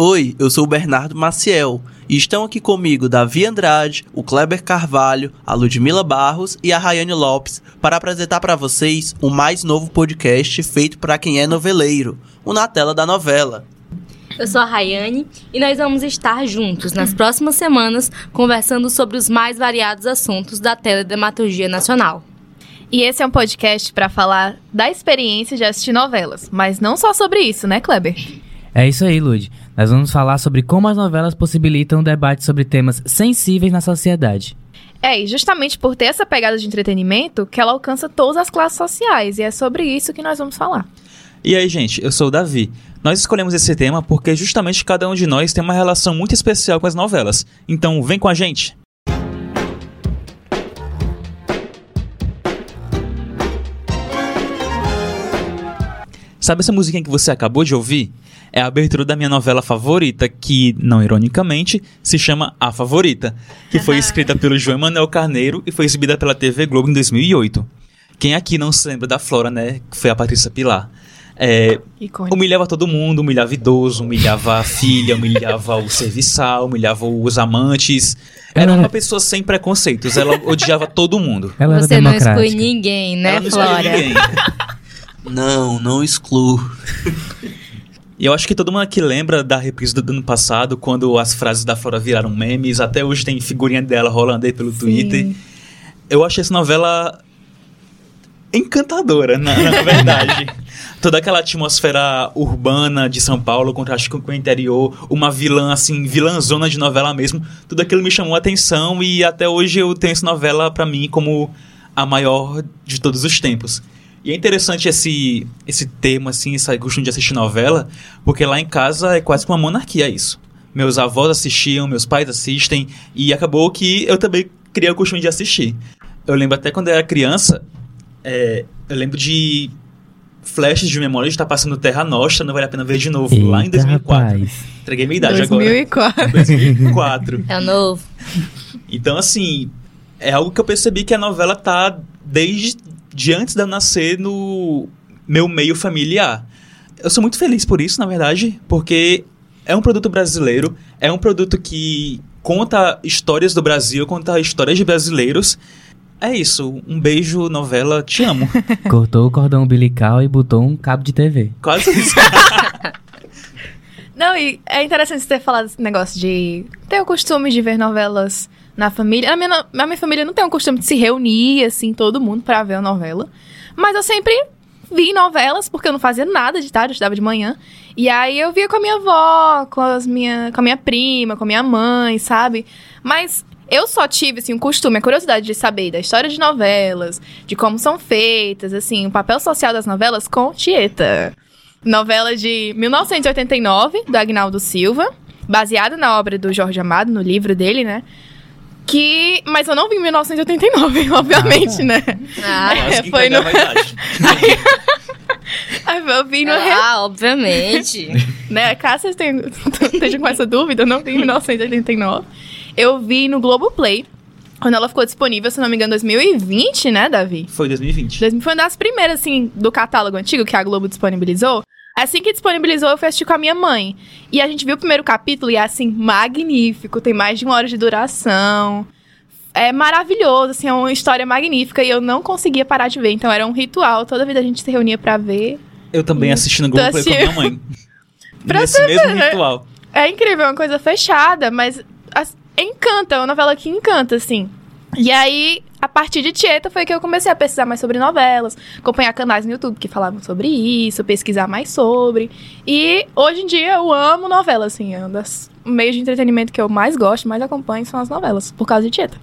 Oi, eu sou o Bernardo Maciel e estão aqui comigo Davi Andrade, o Kleber Carvalho, a Ludmila Barros e a Rayane Lopes para apresentar para vocês o mais novo podcast feito para quem é noveleiro, o Na Tela da Novela. Eu sou a Rayane e nós vamos estar juntos nas próximas semanas conversando sobre os mais variados assuntos da teledramaturgia nacional. E esse é um podcast para falar da experiência de assistir novelas, mas não só sobre isso, né, Kleber? É isso aí, Lud. Nós vamos falar sobre como as novelas possibilitam o debate sobre temas sensíveis na sociedade. É, e justamente por ter essa pegada de entretenimento que ela alcança todas as classes sociais, e é sobre isso que nós vamos falar. E aí, gente, eu sou o Davi. Nós escolhemos esse tema porque justamente cada um de nós tem uma relação muito especial com as novelas. Então, vem com a gente! Sabe essa musiquinha que você acabou de ouvir? É a abertura da minha novela favorita, que, não ironicamente, se chama A Favorita, que foi escrita pelo João Manuel Carneiro e foi exibida pela TV Globo em 2008. Quem aqui não se lembra da Flora, né? Que foi a Patrícia Pilar. É, humilhava todo mundo, humilhava idoso, humilhava a filha, humilhava o serviçal, humilhava os amantes. Era uma pessoa sem preconceitos, ela odiava todo mundo. Ela Você não exclui ninguém, né, ela não Flora? Ninguém. Não, não excluo. E eu acho que todo mundo aqui lembra da reprise do ano passado, quando as frases da Flora viraram memes. Até hoje tem figurinha dela rolando aí pelo Sim. Twitter. Eu achei essa novela encantadora, na, na verdade. Toda aquela atmosfera urbana de São Paulo, contraste com o interior, uma vilã, assim, vilãzona de novela mesmo. Tudo aquilo me chamou a atenção e até hoje eu tenho essa novela para mim como a maior de todos os tempos. E é interessante esse, esse tema, assim, esse costume de assistir novela, porque lá em casa é quase que uma monarquia isso. Meus avós assistiam, meus pais assistem, e acabou que eu também criei o costume de assistir. Eu lembro até quando eu era criança, é, eu lembro de flashes de memória de estar passando Terra Nostra, não vale a pena ver de novo, Eita, lá em 2004. Rapaz. Entreguei minha idade 2004. agora. 2004. É o novo. Então, assim, é algo que eu percebi que a novela tá desde de antes de eu nascer no meu meio familiar. Eu sou muito feliz por isso, na verdade, porque é um produto brasileiro, é um produto que conta histórias do Brasil, conta histórias de brasileiros. É isso, um beijo, novela, te amo. Cortou o cordão umbilical e botou um cabo de TV. Quase isso. Não, e é interessante você ter falado esse negócio de ter o costume de ver novelas na família. A minha, a minha família não tem o costume de se reunir, assim, todo mundo para ver a novela. Mas eu sempre vi novelas, porque eu não fazia nada de tarde, eu estudava de manhã. E aí eu via com a minha avó, com, as minha, com a minha prima, com a minha mãe, sabe? Mas eu só tive, assim, o costume, a curiosidade de saber da história de novelas, de como são feitas, assim, o papel social das novelas com Tieta. Novela de 1989, do Agnaldo Silva, baseada na obra do Jorge Amado, no livro dele, né? Que. Mas eu não vi em 1989, obviamente, ah, né? Ah, é, foi no. Aí eu vi no. Ah, obviamente. né? Caso vocês tenham, estejam com essa dúvida, eu não vi em 1989. Eu vi no Globoplay. Quando ela ficou disponível, se não me engano, 2020, né, Davi? Foi 2020. Foi uma das primeiras, assim, do catálogo antigo que a Globo disponibilizou. Assim que disponibilizou, eu fui assistir com a minha mãe. E a gente viu o primeiro capítulo e é, assim, magnífico. Tem mais de uma hora de duração. É maravilhoso, assim, é uma história magnífica. E eu não conseguia parar de ver. Então era um ritual. Toda vida a gente se reunia para ver. Eu também assisti no Globoplay com a minha mãe. pra Nesse mesmo ver, ritual. É incrível, é uma coisa fechada, mas as, encanta, é uma novela que encanta, assim. E aí, a partir de Tieta foi que eu comecei a pesquisar mais sobre novelas, acompanhar canais no YouTube que falavam sobre isso, pesquisar mais sobre. E hoje em dia eu amo novela, assim, é um dos meios de entretenimento que eu mais gosto, mais acompanho são as novelas, por causa de Tieta.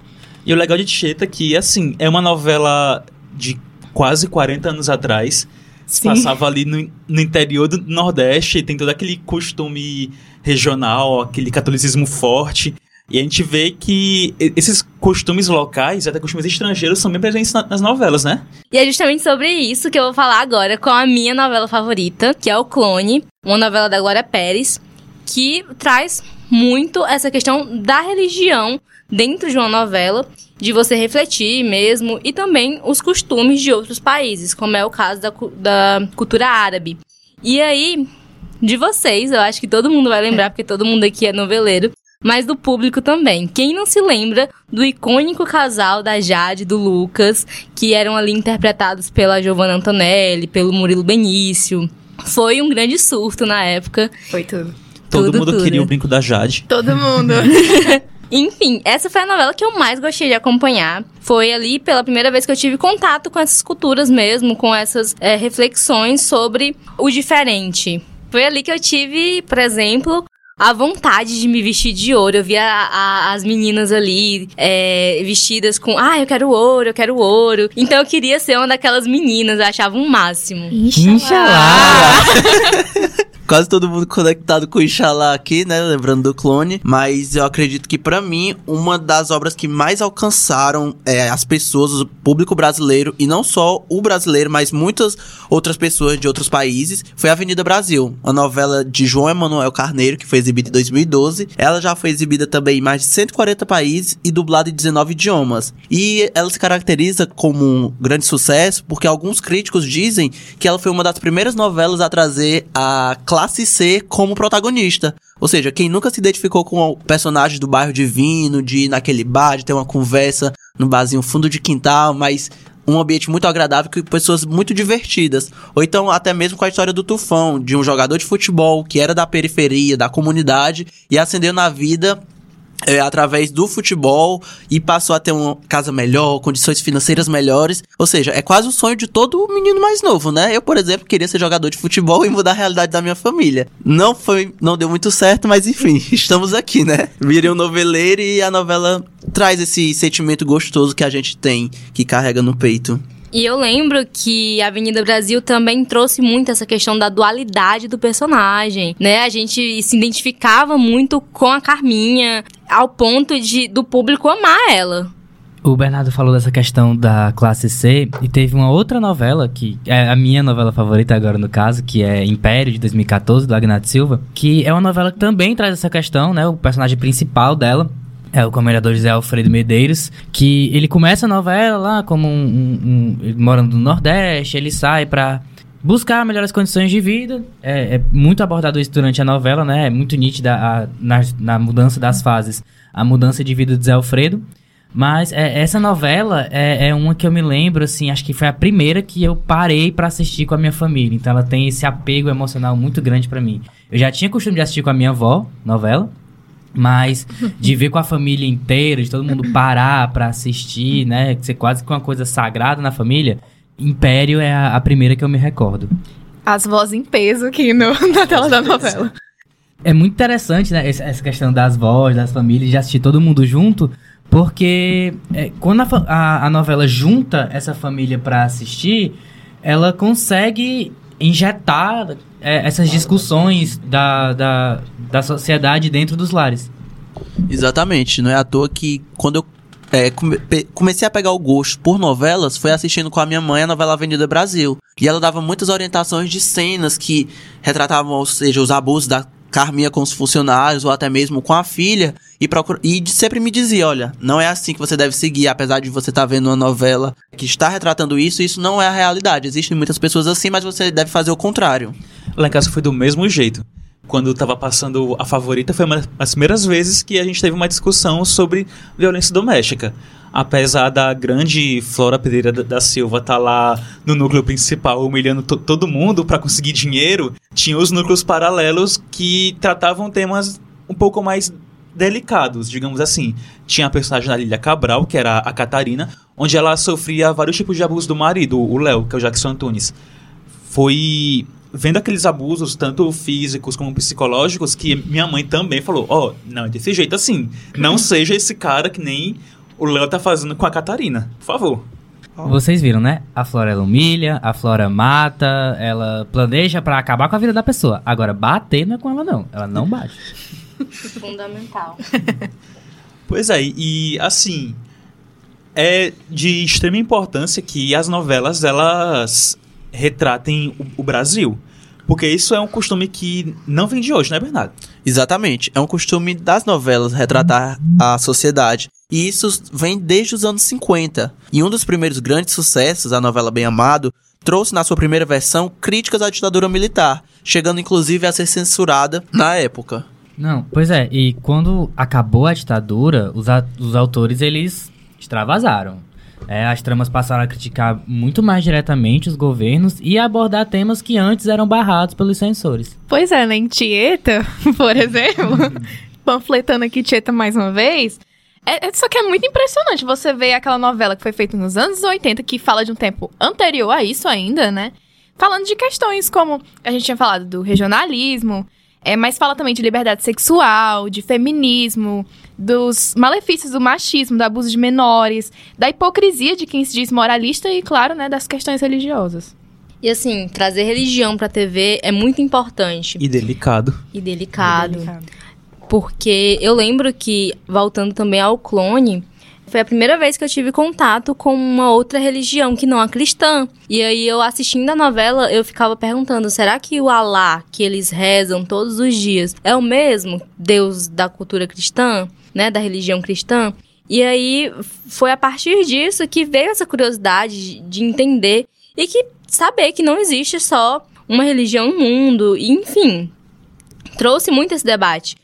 E o legal de Tieta é que, assim, é uma novela de quase 40 anos atrás. Se passava ali no, no interior do Nordeste, tem todo aquele costume regional, aquele catolicismo forte. E a gente vê que esses costumes locais, até costumes estrangeiros, são bem presentes nas novelas, né? E é justamente sobre isso que eu vou falar agora com a minha novela favorita, que é O Clone, uma novela da Glória Pérez, que traz muito essa questão da religião dentro de uma novela, de você refletir mesmo, e também os costumes de outros países, como é o caso da, da cultura árabe. E aí, de vocês, eu acho que todo mundo vai lembrar, porque todo mundo aqui é noveleiro, mas do público também. Quem não se lembra do icônico casal da Jade e do Lucas, que eram ali interpretados pela Giovanna Antonelli, pelo Murilo Benício. Foi um grande surto na época. Foi tudo. Todo Tudo, mundo tudo. queria o brinco da Jade. Todo mundo. Enfim, essa foi a novela que eu mais gostei de acompanhar. Foi ali pela primeira vez que eu tive contato com essas culturas mesmo, com essas é, reflexões sobre o diferente. Foi ali que eu tive, por exemplo, a vontade de me vestir de ouro. Eu via a- a- as meninas ali é, vestidas com, ah, eu quero ouro, eu quero ouro. Então eu queria ser uma daquelas meninas, eu achava um máximo. Inxalá! Quase todo mundo conectado com Inxalá aqui, né? Lembrando do clone. Mas eu acredito que, pra mim, uma das obras que mais alcançaram é, as pessoas, o público brasileiro, e não só o brasileiro, mas muitas outras pessoas de outros países, foi Avenida Brasil, a novela de João Emanuel Carneiro, que foi exibida em 2012. Ela já foi exibida também em mais de 140 países e dublada em 19 idiomas. E ela se caracteriza como um grande sucesso porque alguns críticos dizem que ela foi uma das primeiras novelas a trazer a classe C como protagonista. Ou seja, quem nunca se identificou com o personagem do bairro divino, de ir naquele bar, de ter uma conversa no barzinho fundo de quintal, mas um ambiente muito agradável com pessoas muito divertidas. Ou então até mesmo com a história do Tufão, de um jogador de futebol que era da periferia, da comunidade e ascendeu na vida é, através do futebol e passou a ter uma casa melhor, condições financeiras melhores. Ou seja, é quase o sonho de todo menino mais novo, né? Eu, por exemplo, queria ser jogador de futebol e mudar a realidade da minha família. Não foi, não deu muito certo, mas enfim, estamos aqui, né? Virei um noveleiro e a novela traz esse sentimento gostoso que a gente tem, que carrega no peito. E eu lembro que a Avenida Brasil também trouxe muito essa questão da dualidade do personagem, né? A gente se identificava muito com a Carminha, ao ponto de do público amar ela. O Bernardo falou dessa questão da classe C e teve uma outra novela, que é a minha novela favorita agora no caso, que é Império, de 2014, do Agnaldo Silva, que é uma novela que também traz essa questão, né? O personagem principal dela é o comendador José Alfredo Medeiros, que ele começa a novela lá como um... um- um- morando no Nordeste, ele sai pra buscar melhores condições de vida. É, é muito abordado isso durante a novela, né? É muito nítida a- na, na mudança das fases, a mudança de vida do Zé Alfredo. Mas é, essa novela é, é uma que eu me lembro, assim, acho que foi a primeira que eu parei pra assistir com a minha família. Então ela tem esse apego emocional muito grande pra mim. Eu já tinha costume de assistir com a minha avó, novela. Mas de ver com a família inteira, de todo mundo parar pra assistir, né? Ser quase que uma coisa sagrada na família. Império é a, a primeira que eu me recordo. As vozes em peso aqui no, na tela da novela. É muito interessante, né? essa- questão das vozes, das famílias, de assistir todo mundo junto. Porque é, quando a, a, a novela junta essa família pra assistir, ela consegue injetar é, essas discussões da, da, da sociedade dentro dos lares. Exatamente, não é à toa que quando eu é, comecei a pegar o gosto por novelas, foi assistindo com a minha mãe a novela Avenida Brasil. E ela dava muitas orientações de cenas que retratavam, ou seja, os abusos da Carminha com os funcionários, ou até mesmo com a filha, e, procura, e sempre me dizia, olha, não é assim que você deve seguir, apesar de você estar vendo uma novela que está retratando isso, isso não é a realidade. Existem muitas pessoas assim, mas você deve fazer o contrário. Lá em casa foi do mesmo jeito. Quando tava passando a favorita, foi uma das primeiras vezes que a gente teve uma discussão sobre violência doméstica. Apesar da grande Flora Pereira da, Silva estar lá no núcleo principal humilhando to- todo mundo para conseguir dinheiro, tinha os núcleos paralelos que tratavam temas um pouco mais delicados, digamos assim. Tinha a personagem da Lilia Cabral, que era a Catarina, onde ela sofria vários tipos de abuso do marido, o Léo, que é o Jackson Antunes foi vendo aqueles abusos, tanto físicos como psicológicos, que minha mãe também falou: Ó, não, é desse jeito assim. Não seja esse cara que nem o Léo tá fazendo com a Catarina. Por favor. Vocês viram, né? A Flora ela humilha, a Flora mata, ela planeja pra acabar com a vida da pessoa. Agora, bater não é com ela, não. Ela não bate. Fundamental. Pois é, e assim, é de extrema importância que as novelas elas retratem o, o Brasil. Porque isso é um costume que não vem de hoje, né, Bernardo? Exatamente. É um costume das novelas retratar a sociedade. E isso vem desde os anos 50. E um dos primeiros grandes sucessos, a novela Bem Amado, trouxe na sua primeira versão críticas à ditadura militar, chegando inclusive a ser censurada na época. Não, pois é, e quando acabou a ditadura, os, a- os autores eles extravasaram. É, as tramas passaram a criticar muito mais diretamente os governos e a abordar temas que antes eram barrados pelos censores. Pois é, né? Em Tieta, por exemplo, panfletando aqui Tieta mais uma vez. É, é- só que é muito impressionante você ver aquela novela que foi feita nos anos 80, que fala de um tempo anterior a isso ainda, né? Falando de questões como a gente tinha falado do regionalismo, é, mas fala também de liberdade sexual, de feminismo, dos malefícios do machismo, do abuso de menores, da hipocrisia de quem se diz moralista e, claro, né, das questões religiosas. E assim, trazer religião pra TV é muito importante E delicado. e delicado. Porque eu lembro que, voltando também ao clone, foi a primeira vez que eu tive contato com uma outra religião que não a cristã. E aí eu assistindo a novela, eu ficava perguntando, será que o Alá que eles rezam todos os dias é o mesmo Deus da cultura cristã, né, da religião cristã? E aí foi a partir disso que veio essa curiosidade de- de entender e que saber que não existe só uma religião no mundo, e, enfim, trouxe muito esse debate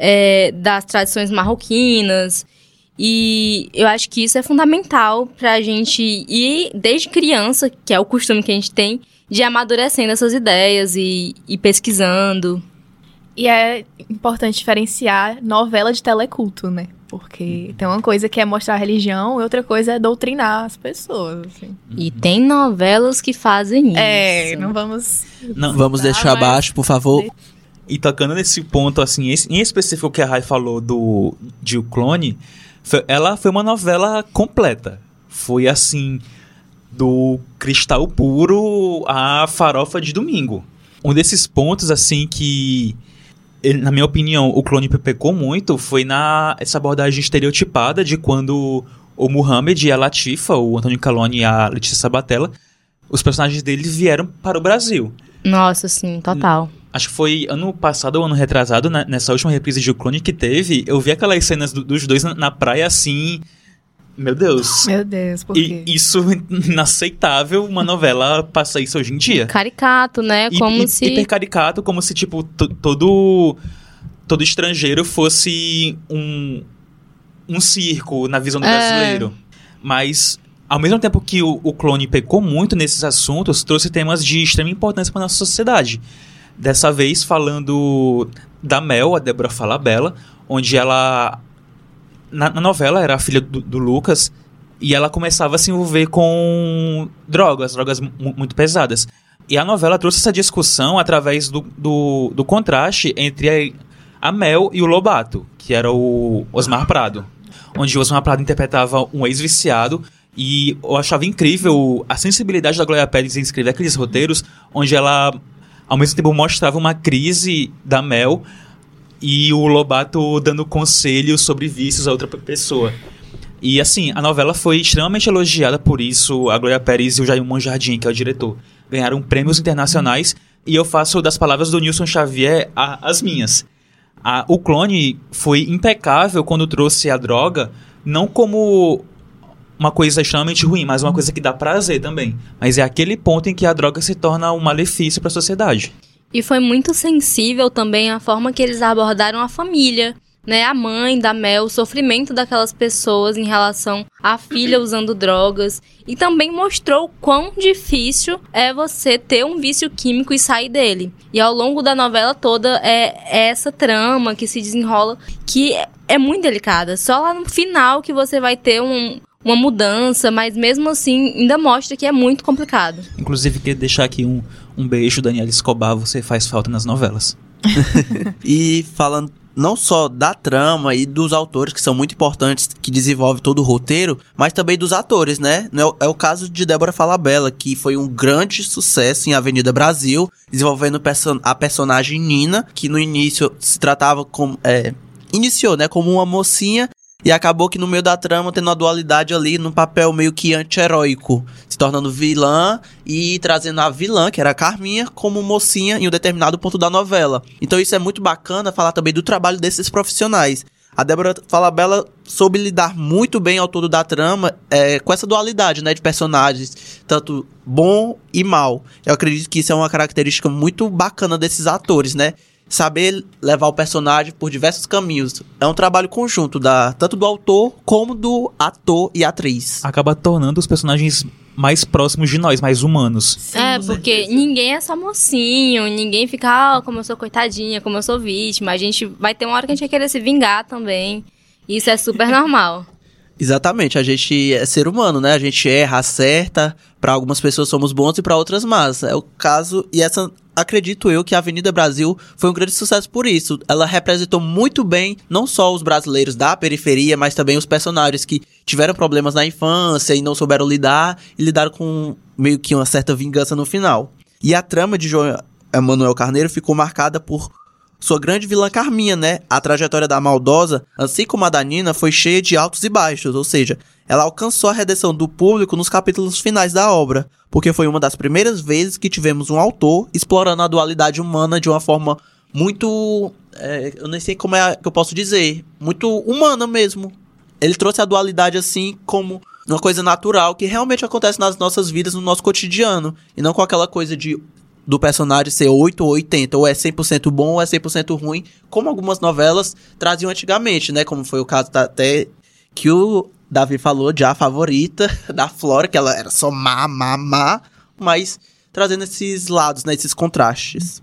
é, das tradições marroquinas. E eu acho que isso é fundamental pra gente ir desde criança, que é o costume que a gente tem, de ir amadurecendo essas ideias e, e pesquisando. E é importante diferenciar novela de teleculto, né? Porque tem uma coisa que é mostrar a religião e outra coisa é doutrinar as pessoas, assim. E tem novelas que fazem isso. É, não vamos... Não, Vamos deixar mas- abaixo, por favor. E tocando nesse ponto, assim, esse- em específico que a Rai falou do de O Clone, foi- ela foi uma novela completa. Foi assim, do cristal puro à farofa de domingo. Um desses pontos, assim, que, na minha opinião, o Clone pecou muito foi na essa abordagem estereotipada de quando o Muhammad e a Latifa, o Antônio Calone e a Letícia Sabatella, os personagens deles vieram para o Brasil. Nossa, sim, total. Acho que foi ano passado ou ano retrasado, né, nessa última reprise de O Clone que teve, eu vi aquelas cenas do- dos dois na, na praia assim. Meu Deus. Meu Deus, por E quê? isso inaceitável uma novela passar isso hoje em dia. Caricato, né? E- Como e- se. Hipercaricato, como se, tipo, to- todo. Todo estrangeiro fosse um. Um circo na visão do É. brasileiro. Mas. Ao mesmo tempo que o, o clone pecou muito nesses assuntos, trouxe temas de extrema importância para nossa sociedade. Dessa vez falando da Mel, a Débora Falabella, onde ela na, na novela era a filha do, do Lucas e ela começava a se envolver com drogas, drogas mu- muito pesadas. E a novela trouxe essa discussão através do, do, do contraste entre a, a Mel e o Lobato, que era o Osmar Prado. Onde Osmar Prado interpretava um ex-viciado e eu achava incrível a sensibilidade da Glória Pérez em escrever aqueles roteiros, onde ela, ao mesmo tempo, mostrava uma crise da Mel e o Lobato dando conselhos sobre vícios a outra pe- pessoa. E assim, a novela foi extremamente elogiada por isso. A Glória Pérez e o Jair Monjardim, que é o diretor, ganharam prêmios internacionais. E eu faço das palavras do Nilson Xavier a- as minhas. A- o clone foi impecável quando trouxe a droga, não como uma coisa extremamente ruim, mas uma coisa que dá prazer também. Mas é aquele ponto em que a droga se torna um malefício para a sociedade. E foi muito sensível também a forma que eles abordaram a família, né? A mãe da Mel, o sofrimento daquelas pessoas em relação à filha usando drogas. E também mostrou quão difícil é você ter um vício químico e sair dele. E ao longo da novela toda é, é essa trama que se desenrola que é muito delicada. Só lá no final que você vai ter um- uma mudança, mas mesmo assim ainda mostra que é muito complicado. Inclusive, queria deixar aqui um, um beijo, Daniela Escobar, você faz falta nas novelas. E falando não só da trama e dos autores, que são muito importantes, que desenvolvem todo o roteiro, mas também dos atores, né? É o- É o caso de Débora Falabella, que foi um grande sucesso em Avenida Brasil, desenvolvendo a personagem Nina, que no início se tratava como. É, iniciou, né? Como uma mocinha. E acabou que no meio da trama tendo uma dualidade ali num papel meio que anti-heróico, se tornando vilã e trazendo a vilã, que era a Carminha, como mocinha em um determinado ponto da novela. Então isso é muito bacana falar também do trabalho desses profissionais. A Débora Falabella soube lidar muito bem ao todo da trama é, com essa dualidade, né, de personagens, tanto bom e mal. Eu acredito que isso é uma característica muito bacana desses atores, né? Saber levar o personagem por diversos caminhos. É um trabalho conjunto da tanto do autor como do ator e atriz. Acaba tornando os personagens mais próximos de nós, mais humanos. é, porque ninguém é só mocinho, ninguém fica, ah, como eu sou coitadinha, como eu sou vítima. A gente vai ter uma hora que a gente vai querer se vingar também. Isso é super normal. Exatamente, a gente é ser humano, né? A gente erra, acerta. Para algumas pessoas somos bons e para outras más. É o caso e essa acredito eu que a Avenida Brasil foi um grande sucesso por isso. Ela representou muito bem não só os brasileiros da periferia, mas também os personagens que tiveram problemas na infância e não souberam lidar e lidaram com meio que uma certa vingança no final. E a trama de João Emanuel Carneiro ficou marcada por sua grande vilã Carminha, né? A trajetória da maldosa, assim como a da Nina, foi cheia de altos e baixos, ou seja, ela alcançou a redenção do público nos capítulos finais da obra, porque foi uma das primeiras vezes que tivemos um autor explorando a dualidade humana de uma forma muito. É, eu nem sei como é que eu posso dizer. Muito humana mesmo. Ele trouxe a dualidade assim como uma coisa natural que realmente acontece nas nossas vidas, no nosso cotidiano. E não com aquela coisa de do personagem ser 8 ou 80, ou é 100% bom ou é 100% ruim, como algumas novelas traziam antigamente, né? Como foi o caso da, até que o Davi falou de a favorita da Flora, que ela era só má, má, má, mas trazendo esses lados, né? Esses contrastes.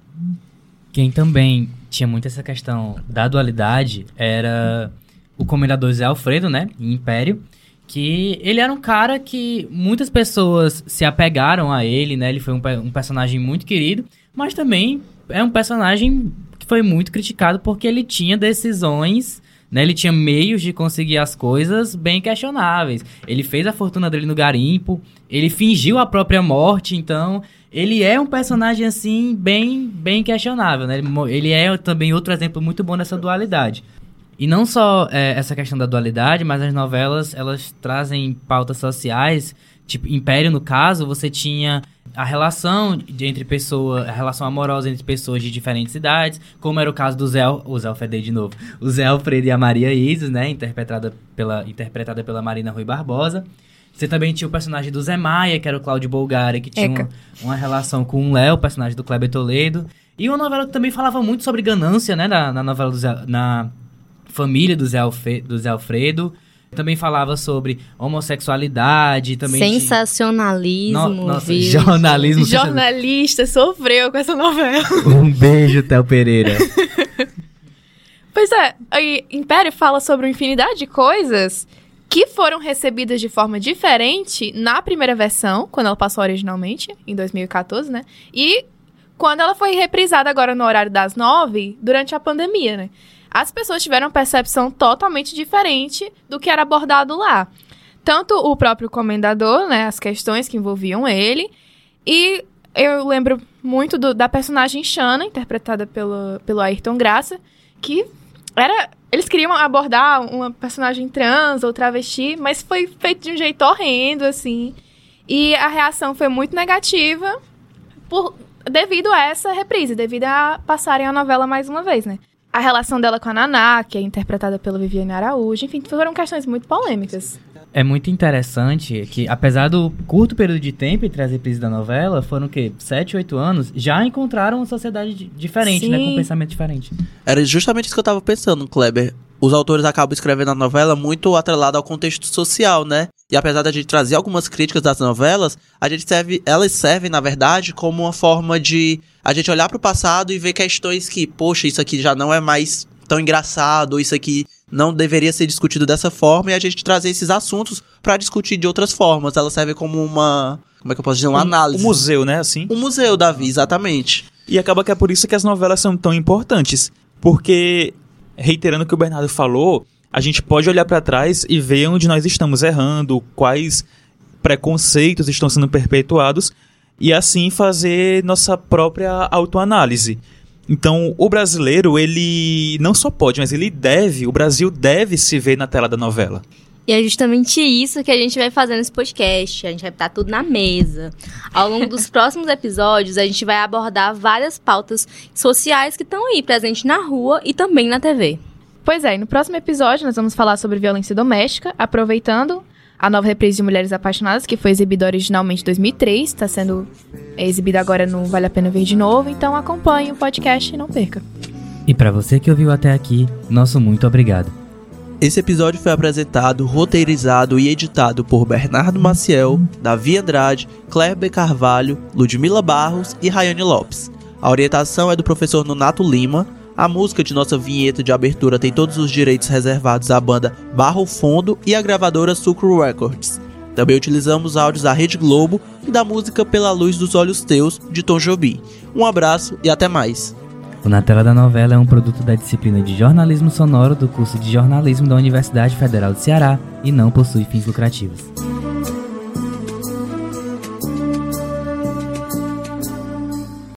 Quem também tinha muito essa questão da dualidade era o Comendador Zé Alfredo, né? Em Império. Que ele era um cara que muitas pessoas se apegaram a ele, né? Ele foi um, um personagem muito querido, mas também é um personagem que foi muito criticado porque ele tinha decisões, né? Ele tinha meios de conseguir as coisas bem questionáveis. Ele fez a fortuna dele no garimpo, ele fingiu a própria morte, então ele é um personagem assim bem bem questionável, né? Ele, ele é também outro exemplo muito bom dessa dualidade. E não só é, essa questão da dualidade, mas as novelas, elas trazem pautas sociais, tipo, Império, no caso, você tinha a relação de, entre pessoas, a relação amorosa entre pessoas de diferentes idades, como era o caso do Zé, o Zé Alfredo de novo, o Zé Alfredo e a Maria Isis, né, interpretada pela, interpretada pela Marina Rui Barbosa. Você também tinha o personagem do Zé Maia, que era o Cláudio Bolgari, que tinha uma, uma relação com o Léo, personagem do Kleber Toledo. E uma novela que também falava muito sobre ganância, né, na, na novela do Zé, na família do Zé, Alfe, do Zé Alfredo. Também falava sobre homossexualidade, também tinha- Sensacionalismo, No- nossa, jornalismo. Jornalista sofreu com essa novela. Um beijo, Théo Pereira. Pois é, aí Império fala sobre uma infinidade de coisas que foram recebidas de forma diferente na primeira versão, quando ela passou originalmente, em 2014, né? E quando ela foi reprisada agora no horário das nove, durante a pandemia, né? As pessoas tiveram percepção totalmente diferente do que era abordado lá. Tanto o próprio comendador, né? As questões que envolviam ele. E eu lembro muito do- da personagem Shanna, interpretada pelo, pelo Ayrton Graça, que era. Eles queriam abordar uma personagem trans ou travesti, mas foi feito de um jeito horrendo, assim. E a reação foi muito negativa por, devido a essa reprise, devido a passarem a novela mais uma vez, né? A relação dela com a Naná, que é interpretada pela Viviane Araújo, enfim, foram questões muito polêmicas. É muito interessante que, apesar do curto período de tempo entre as reprises da novela, foram o quê? 7, 8 anos, já encontraram uma sociedade di- diferente, né? Com Sim. um pensamento diferente. Era justamente isso que eu tava pensando, Kleber. Os autores acabam escrevendo a novela muito atrelada ao contexto social, né? E apesar da gente trazer algumas críticas das novelas, a gente serve, elas servem, na verdade, como uma forma de a gente olhar pro passado e ver questões que, poxa, isso aqui já não é mais tão engraçado, isso aqui não deveria ser discutido dessa forma, e a gente trazer esses assuntos pra discutir de outras formas. Elas servem como uma, como é que eu posso dizer, uma análise. O museu, né, assim. Um museu, Davi, exatamente. E acaba que é por isso que as novelas são tão importantes. Porque, reiterando o que o Bernardo falou, a gente pode olhar pra trás e ver onde nós estamos errando, quais preconceitos estão sendo perpetuados, e assim fazer nossa própria autoanálise. Então, o brasileiro, ele não só pode, mas ele deve, o Brasil deve se ver na tela da novela. E é justamente isso que a gente vai fazer nesse podcast. A gente vai botar tudo na mesa. Ao longo dos próximos episódios, a gente vai abordar várias pautas sociais que estão aí presentes na rua e também na TV. Pois é, e no próximo episódio nós vamos falar sobre violência doméstica, aproveitando a nova reprise de Mulheres Apaixonadas, que foi exibida originalmente em 2003, está sendo exibida agora no Vale a Pena Ver de novo, então acompanhe o podcast e não perca. E para você que ouviu até aqui, nosso muito obrigado. Esse episódio foi apresentado, roteirizado e editado por Bernardo Maciel, Davi Andrade, Kleber Carvalho, Ludmila Barros e Rayane Lopes. A orientação é do professor Nonato Lima. A música de nossa vinheta de abertura tem todos os direitos reservados à banda Barro Fundo e à gravadora Sucro Records. Também utilizamos áudios da Rede Globo e da música Pela Luz dos Olhos Teus, de Tom Jobim. Um abraço e até mais. O Na Tela da Novela é um produto da disciplina de jornalismo sonoro do curso de jornalismo da Universidade Federal do Ceará e não possui fins lucrativos.